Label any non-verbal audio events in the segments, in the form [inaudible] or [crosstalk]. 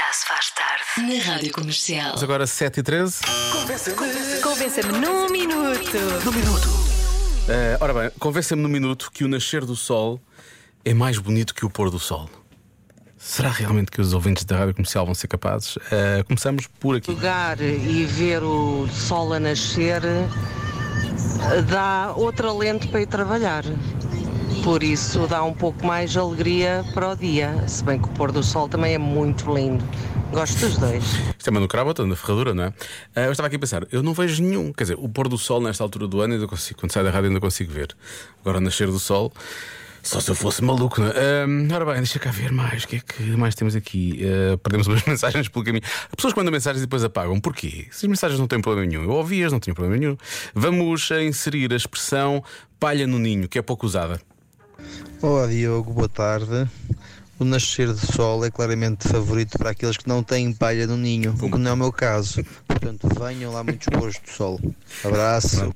Já se faz tarde. Na Rádio Comercial. Mas agora 7 e 13 Convença-me num minuto. Eh, Ora bem, convença-me no minuto que o nascer do sol é mais bonito que o pôr do sol. Será realmente que os ouvintes da rádio comercial vão ser capazes? Eh, começamos por aqui. Jogar e ver o sol a nascer eh, dá outra lente para ir trabalhar. Por isso dá um pouco mais alegria para o dia. Se bem que o pôr do sol também é muito lindo. Gosto dos dois. Isto é mano cravo, outra na ferradura, não é? Eh, eu estava aqui a pensar, eu não vejo nenhum. Quer dizer, o pôr do sol nesta altura do ano ainda consigo. Quando sai da rádio ainda consigo ver. Agora nascer do sol. Só se eu fosse maluco, não é? Ahm, ora bem, deixa cá ver mais. O que é que mais temos aqui? Eh, perdemos umas [laughs] mensagens pelo caminho. As pessoas mandam mensagens e depois apagam. Porquê? Se as mensagens não têm problema nenhum. Eu ouvi-as, não tinha problema nenhum. Vamos inserir a expressão palha no ninho, que é pouco usada. Olá Diogo, boa tarde. O nascer do sol é claramente favorito para aqueles que não têm palha no ninho, o que não é o meu caso. Portanto, venham lá muitos pôres do sol. Abraço.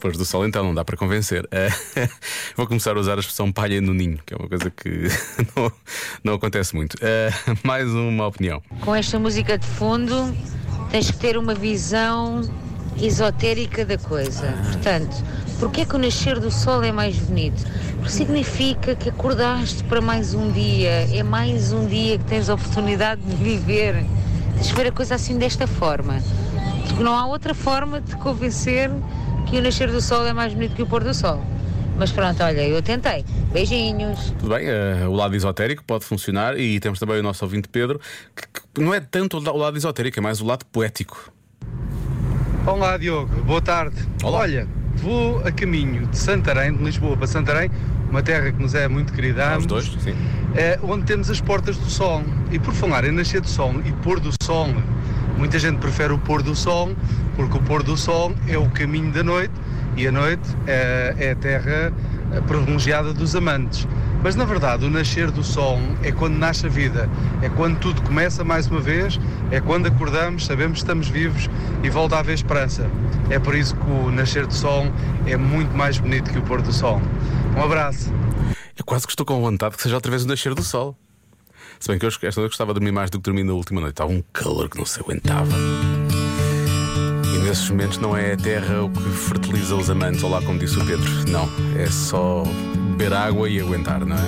Pois do sol então não dá para convencer. Eh, [laughs] vou começar a usar a expressão palha no ninho, que é uma coisa que [laughs] não, não acontece muito. Eh, mais uma opinião. com esta música de fundo, tens que ter uma visão esotérica da coisa. Portanto, porquê que o nascer do sol é mais bonito? Porque significa que acordaste para mais um dia, é mais um dia que tens a oportunidade de viver. Tens de ver a coisa assim desta forma. Porque não há outra forma de convencer que o nascer do sol é mais bonito que o pôr do sol. Mas pronto, olha, eu tentei. Beijinhos. Tudo bem, eh, o lado esotérico pode funcionar e temos também o nosso ouvinte Pedro, que, que não é tanto o lado esotérico, é mais o lado poético. Olá Diogo, boa tarde. Olá. Olha, vou a caminho de Santarém, de Lisboa para Santarém, uma terra que nos é muito querida. a Os ambos, dois, sim. é, onde temos as portas do sol. E por falar em nascer do sol e pôr do sol, muita gente prefere o pôr do sol, porque o pôr do sol é o caminho da noite e a noite é, é a terra eh, privilegiada dos amantes. Mas na verdade, o nascer do sol é quando nasce a vida, é quando tudo começa mais uma vez, é quando acordamos, sabemos que estamos vivos e volta a haver esperança. É por isso que o nascer do sol é muito mais bonito que o pôr do sol. Um abraço. Eu quase que estou com vontade que seja outra vez o nascer do sol. Se bem que eu, esta noite gostava de dormir mais do que dormir na última noite. Estava um calor que não se aguentava. E nesses momentos não é a terra o que fertiliza os amantes, ou lá como disse o Pedro. Não, é só beber água e aguentar, não é?